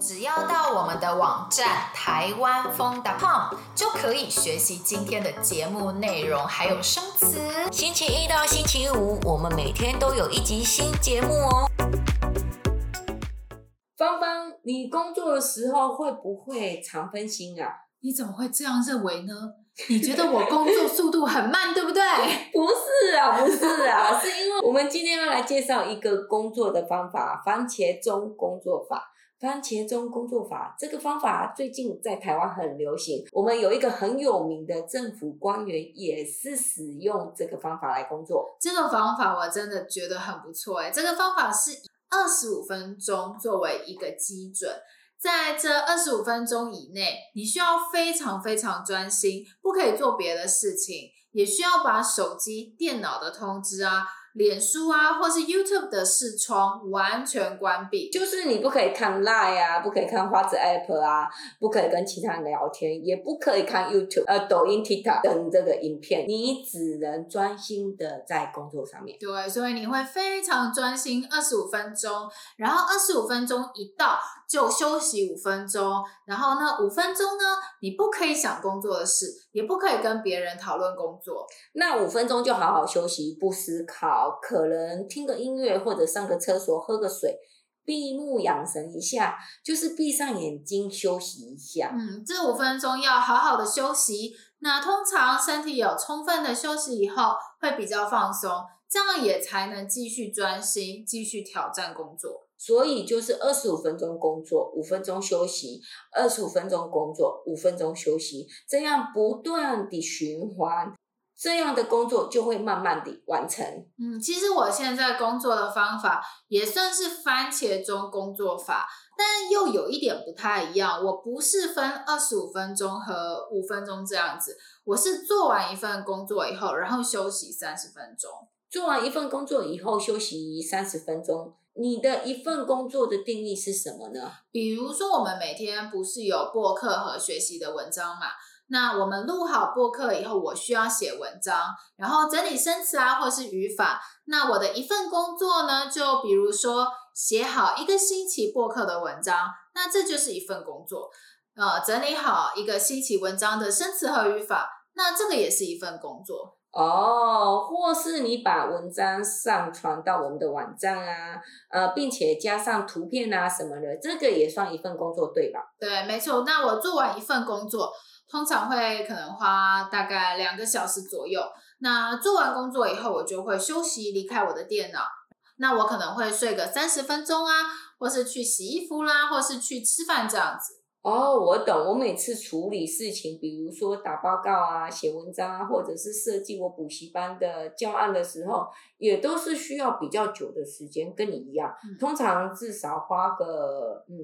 只要到我们的网站台湾风 .com 就可以学习今天的节目内容，还有生词。星期一到星期五，我们每天都有一集新节目哦。芳芳，你工作的时候会不会常分心啊？你怎么会这样认为呢？你觉得我工作速度很慢，对不对？不是啊，不是啊，是因为我们今天要来介绍一个工作的方法——番茄钟工作法。番茄钟工作法这个方法最近在台湾很流行，我们有一个很有名的政府官员也是使用这个方法来工作。这个方法我真的觉得很不错诶，这个方法是以二十五分钟作为一个基准，在这二十五分钟以内，你需要非常非常专心，不可以做别的事情，也需要把手机、电脑的通知啊。脸书啊，或是 YouTube 的视窗完全关闭，就是你不可以看 Line 啊，不可以看花子 App 啊，不可以跟其他人聊天，也不可以看 YouTube、呃抖音、TikTok 等这个影片，你只能专心的在工作上面。对，所以你会非常专心二十五分钟，然后二十五分钟一到就休息五分钟，然后呢五分钟呢，你不可以想工作的事，也不可以跟别人讨论工作，那五分钟就好好休息，不思考。可能听个音乐，或者上个厕所，喝个水，闭目养神一下，就是闭上眼睛休息一下。嗯，这五分钟要好好的休息。那通常身体有充分的休息以后，会比较放松，这样也才能继续专心，继续挑战工作。所以就是二十五分钟工作，五分钟休息；二十五分钟工作，五分钟休息，这样不断的循环。这样的工作就会慢慢的完成。嗯，其实我现在工作的方法也算是番茄钟工作法，但又有一点不太一样。我不是分二十五分钟和五分钟这样子，我是做完一份工作以后，然后休息三十分钟。做完一份工作以后休息三十分钟，你的一份工作的定义是什么呢？比如说，我们每天不是有播客和学习的文章嘛？那我们录好播客以后，我需要写文章，然后整理生词啊，或是语法。那我的一份工作呢，就比如说写好一个星期播客的文章，那这就是一份工作。呃，整理好一个星期文章的生词和语法，那这个也是一份工作。哦，或是你把文章上传到我们的网站啊，呃，并且加上图片啊什么的，这个也算一份工作，对吧？对，没错。那我做完一份工作。通常会可能花大概两个小时左右。那做完工作以后，我就会休息，离开我的电脑。那我可能会睡个三十分钟啊，或是去洗衣服啦，或是去吃饭这样子。哦，我懂。我每次处理事情，比如说打报告啊、写文章啊，或者是设计我补习班的教案的时候，也都是需要比较久的时间，跟你一样，嗯、通常至少花个嗯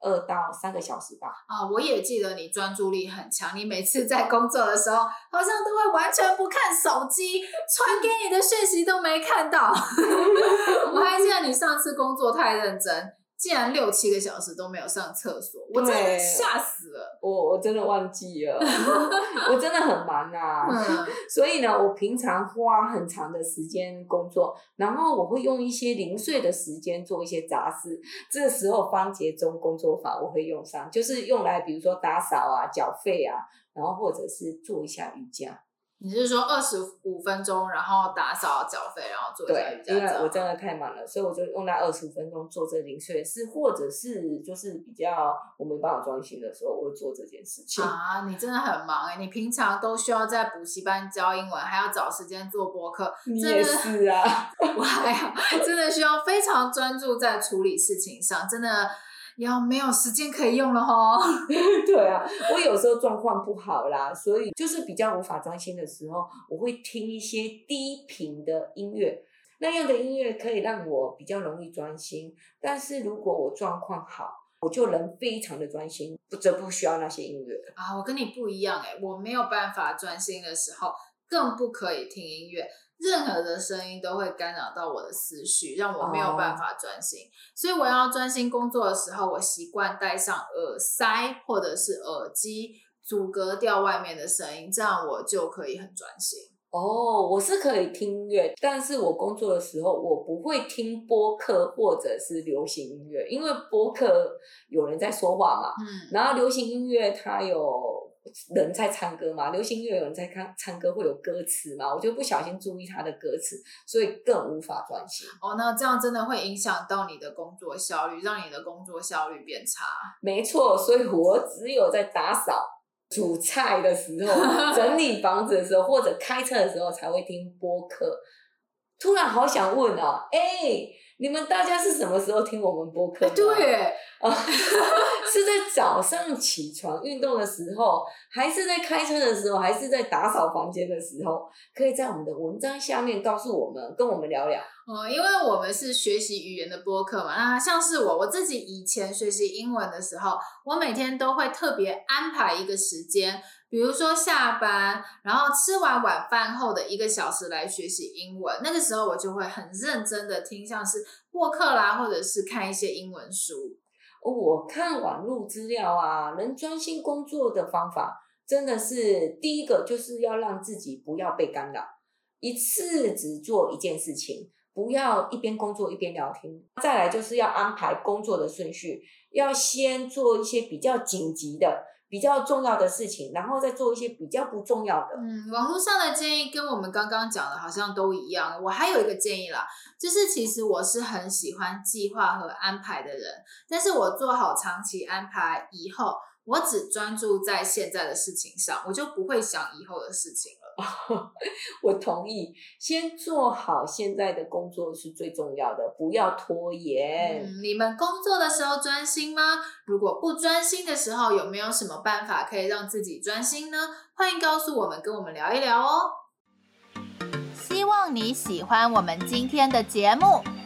二到三个小时吧。啊、哦，我也记得你专注力很强，你每次在工作的时候，好像都会完全不看手机，传给你的讯息都没看到。我还记得你上次工作太认真。竟然六七个小时都没有上厕所，我真的吓死了。我我真的忘记了，我真的很忙啊。嗯、所以呢，我平常花很长的时间工作，然后我会用一些零碎的时间做一些杂事。这时候番茄钟工作法我会用上，就是用来比如说打扫啊、缴费啊，然后或者是做一下瑜伽。你是说二十五分钟，然后打扫、缴费，然后做一下瑜伽？对，因为我真的太忙了，所以我就用那二十五分钟做这零碎事，或者是就是比较我没办法专心的时候，我会做这件事情。啊，你真的很忙哎！你平常都需要在补习班教英文，还要找时间做播客，你也是啊，我还好，真的需要非常专注在处理事情上，真的。要没有时间可以用了吼。对啊，我有时候状况不好啦，所以就是比较无法专心的时候，我会听一些低频的音乐，那样的音乐可以让我比较容易专心。但是如果我状况好，我就能非常的专心，不则不需要那些音乐。啊，我跟你不一样诶，我没有办法专心的时候，更不可以听音乐。任何的声音都会干扰到我的思绪，让我没有办法专心。Oh. 所以我要专心工作的时候，我习惯戴上耳塞或者是耳机，阻隔掉外面的声音，这样我就可以很专心。哦，我是可以听音乐，但是我工作的时候我不会听播客或者是流行音乐，因为播客有人在说话嘛，嗯，然后流行音乐它有。人在唱歌嘛，流行乐有人在看唱歌会有歌词嘛，我就不小心注意他的歌词，所以更无法专心。哦，那这样真的会影响到你的工作效率，让你的工作效率变差。没错，所以我只有在打扫、煮菜的时候、整理房子的时候，或者开车的时候才会听播客。突然好想问啊，哎、欸，你们大家是什么时候听我们播客？对。啊，是在早上起床运动的时候，还是在开车的时候，还是在打扫房间的时候？可以在我们的文章下面告诉我们，跟我们聊聊。哦，因为我们是学习语言的播客嘛，那像是我我自己以前学习英文的时候，我每天都会特别安排一个时间，比如说下班，然后吃完晚饭后的一个小时来学习英文。那个时候我就会很认真的听，像是播客啦，或者是看一些英文书。我看网络资料啊，能专心工作的方法，真的是第一个就是要让自己不要被干扰，一次只做一件事情，不要一边工作一边聊天。再来就是要安排工作的顺序，要先做一些比较紧急的。比较重要的事情，然后再做一些比较不重要的。嗯，网络上的建议跟我们刚刚讲的好像都一样。我还有一个建议啦，就是其实我是很喜欢计划和安排的人，但是我做好长期安排以后，我只专注在现在的事情上，我就不会想以后的事情了。我同意，先做好现在的工作是最重要的，不要拖延。嗯，你们工作的时候专心吗？如果不专心的时候，有没有什么办法可以让自己专心呢？欢迎告诉我们，跟我们聊一聊哦。希望你喜欢我们今天的节目。